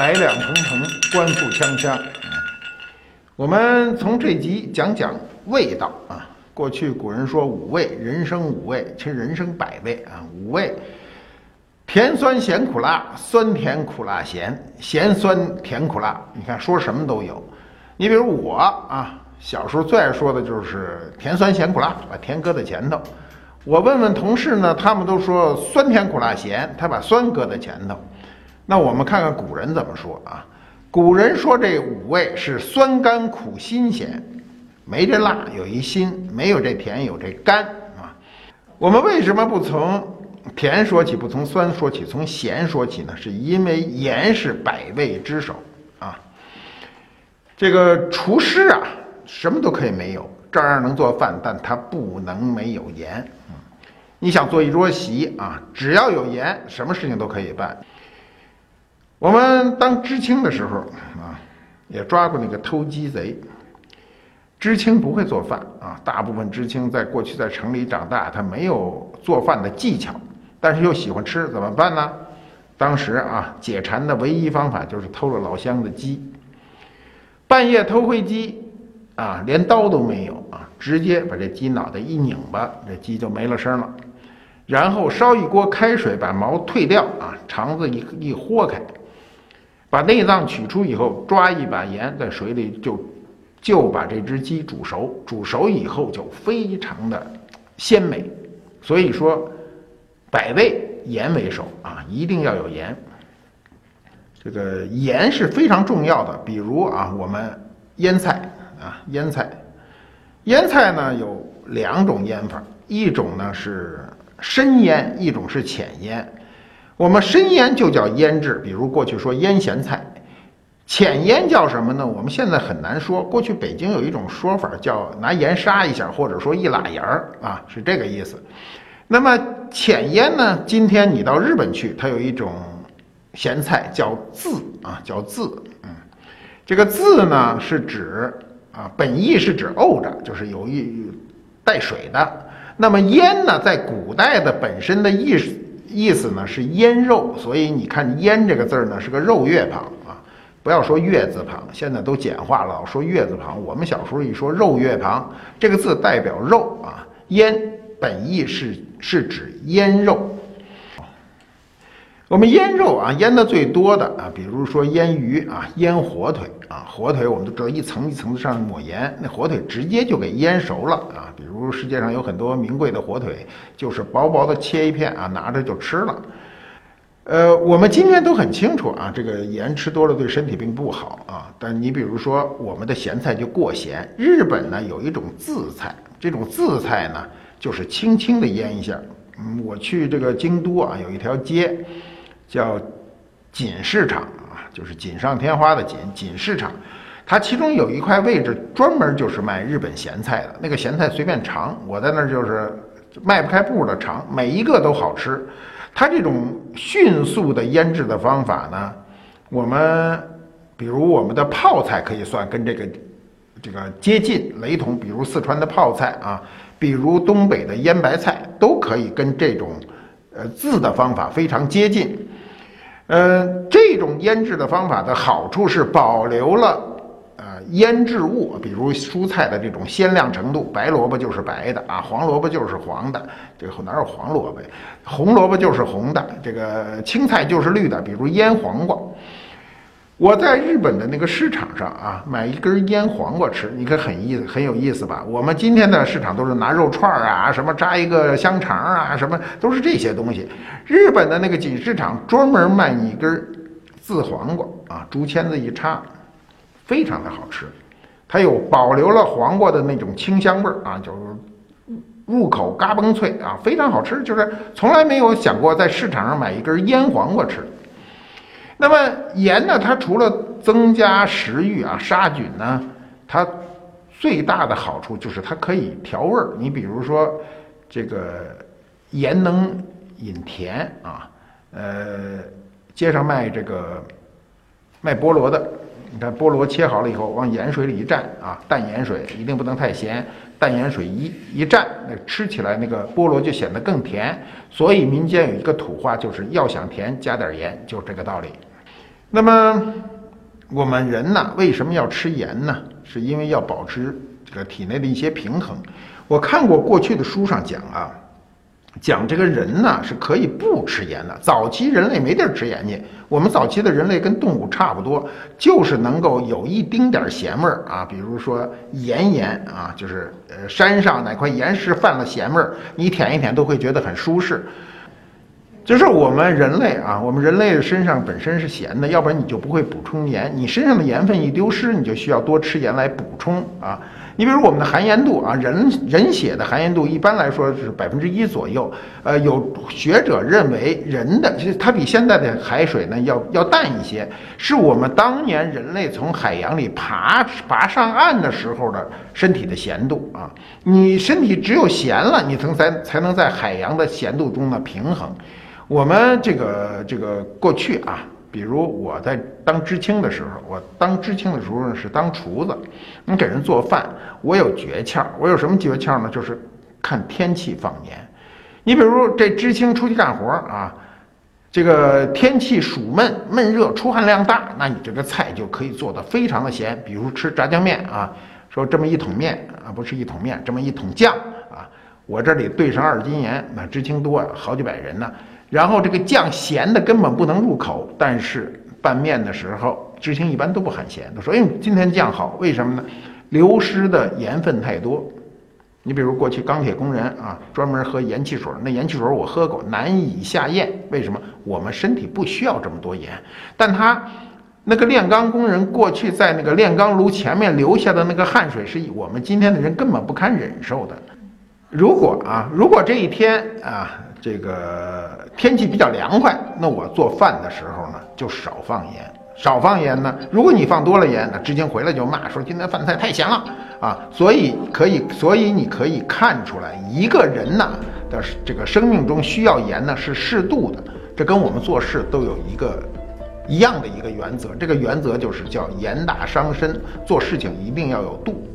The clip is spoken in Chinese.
百两腾腾，官复锵锵。我们从这集讲讲味道啊。过去古人说五味，人生五味，其实人生百味啊。五味：甜酸咸苦辣，酸甜苦辣咸，咸酸甜苦辣。你看说什么都有。你比如我啊，小时候最爱说的就是甜酸咸苦辣，把甜搁在前头。我问问同事呢，他们都说酸甜苦辣咸，他把酸搁在前头。那我们看看古人怎么说啊？古人说这五味是酸甘苦辛咸，没这辣有一辛，没有这甜有这甘啊。我们为什么不从甜说起，不从酸说起，从咸说起呢？是因为盐是百味之首啊。这个厨师啊，什么都可以没有，照样能做饭，但他不能没有盐。你想做一桌席啊，只要有盐，什么事情都可以办。我们当知青的时候啊，也抓过那个偷鸡贼。知青不会做饭啊，大部分知青在过去在城里长大，他没有做饭的技巧，但是又喜欢吃，怎么办呢？当时啊，解馋的唯一方法就是偷了老乡的鸡。半夜偷回鸡，啊，连刀都没有啊，直接把这鸡脑袋一拧巴，这鸡就没了声了。然后烧一锅开水，把毛退掉啊，肠子一一豁开。把内脏取出以后，抓一把盐在水里就就把这只鸡煮熟，煮熟以后就非常的鲜美。所以说，百味盐为首啊，一定要有盐。这个盐是非常重要的。比如啊，我们腌菜啊，腌菜，腌菜呢有两种腌法，一种呢是深腌，一种是浅腌。我们深腌就叫腌制，比如过去说腌咸菜，浅腌叫什么呢？我们现在很难说。过去北京有一种说法叫拿盐杀一下，或者说一拉盐儿啊，是这个意思。那么浅腌呢？今天你到日本去，它有一种咸菜叫渍啊，叫渍。嗯，这个渍呢是指啊，本意是指沤着，就是有一带水的。那么腌呢，在古代的本身的意思。意思呢是腌肉，所以你看“腌”这个字儿呢是个肉月旁啊，不要说月字旁，现在都简化了，说月字旁。我们小时候一说肉月旁，这个字代表肉啊。腌本意是是指腌肉。我们腌肉啊，腌的最多的啊，比如说腌鱼啊，腌火腿啊，火腿我们都知道一层一层的上抹盐，那火腿直接就给腌熟了啊。比如世界上有很多名贵的火腿，就是薄薄的切一片啊，拿着就吃了。呃，我们今天都很清楚啊，这个盐吃多了对身体并不好啊。但你比如说我们的咸菜就过咸。日本呢有一种渍菜，这种渍菜呢就是轻轻的腌一下。嗯，我去这个京都啊，有一条街。叫锦市场啊，就是锦上添花的锦锦市场，它其中有一块位置专门就是卖日本咸菜的，那个咸菜随便尝，我在那儿就是迈不开步的尝，每一个都好吃。它这种迅速的腌制的方法呢，我们比如我们的泡菜可以算跟这个这个接近雷同，比如四川的泡菜啊，比如东北的腌白菜，都可以跟这种呃渍的方法非常接近。嗯，这种腌制的方法的好处是保留了呃腌制物，比如蔬菜的这种鲜亮程度，白萝卜就是白的啊，黄萝卜就是黄的，这个哪有黄萝卜呀？红萝卜就是红的，这个青菜就是绿的，比如腌黄瓜。我在日本的那个市场上啊，买一根腌黄瓜吃，你可很意思，很有意思吧？我们今天的市场都是拿肉串啊，什么扎一个香肠啊，什么都是这些东西。日本的那个锦市场专门卖一根渍黄瓜啊，竹签子一插，非常的好吃。它有保留了黄瓜的那种清香味儿啊，就是入口嘎嘣脆啊，非常好吃。就是从来没有想过在市场上买一根腌黄瓜吃。那么盐呢？它除了增加食欲啊、杀菌呢，它最大的好处就是它可以调味儿。你比如说，这个盐能引甜啊。呃，街上卖这个卖菠萝的，你看菠萝切好了以后，往盐水里一蘸啊，淡盐水一定不能太咸，淡盐水一一蘸，那吃起来那个菠萝就显得更甜。所以民间有一个土话，就是要想甜加点盐，就这个道理。那么我们人呢，为什么要吃盐呢？是因为要保持这个体内的一些平衡。我看过过去的书上讲啊。讲这个人呢是可以不吃盐的。早期人类没地儿吃盐去，我们早期的人类跟动物差不多，就是能够有一丁点咸味儿啊，比如说盐盐啊，就是呃山上哪块岩石泛了咸味儿，你舔一舔都会觉得很舒适。就是我们人类啊，我们人类的身上本身是咸的，要不然你就不会补充盐，你身上的盐分一丢失，你就需要多吃盐来补充啊。你比如我们的含盐度啊，人人血的含盐度一般来说是百分之一左右。呃，有学者认为人的其实它比现在的海水呢要要淡一些，是我们当年人类从海洋里爬爬上岸的时候的身体的咸度啊。你身体只有咸了，你才才才能在海洋的咸度中呢平衡。我们这个这个过去啊。比如我在当知青的时候，我当知青的时候呢是当厨子，你给人做饭，我有诀窍。我有什么诀窍呢？就是看天气放盐。你比如这知青出去干活啊，这个天气暑闷闷热，出汗量大，那你这个菜就可以做的非常的咸。比如吃炸酱面啊，说这么一桶面啊，不是一桶面，这么一桶酱啊，我这里兑上二斤盐，那知青多啊好几百人呢。然后这个酱咸的根本不能入口，但是拌面的时候，知青一般都不喊咸，都说：“哎，今天酱好，为什么呢？流失的盐分太多。你比如过去钢铁工人啊，专门喝盐汽水，那盐汽水我喝过，难以下咽。为什么？我们身体不需要这么多盐，但他那个炼钢工人过去在那个炼钢炉前面留下的那个汗水，是我们今天的人根本不堪忍受的。如果啊，如果这一天啊。”这个天气比较凉快，那我做饭的时候呢，就少放盐。少放盐呢，如果你放多了盐，那知青回来就骂说今天饭菜太咸了啊。所以可以，所以你可以看出来，一个人呢的这个生命中需要盐呢是适度的。这跟我们做事都有一个一样的一个原则，这个原则就是叫盐大伤身，做事情一定要有度。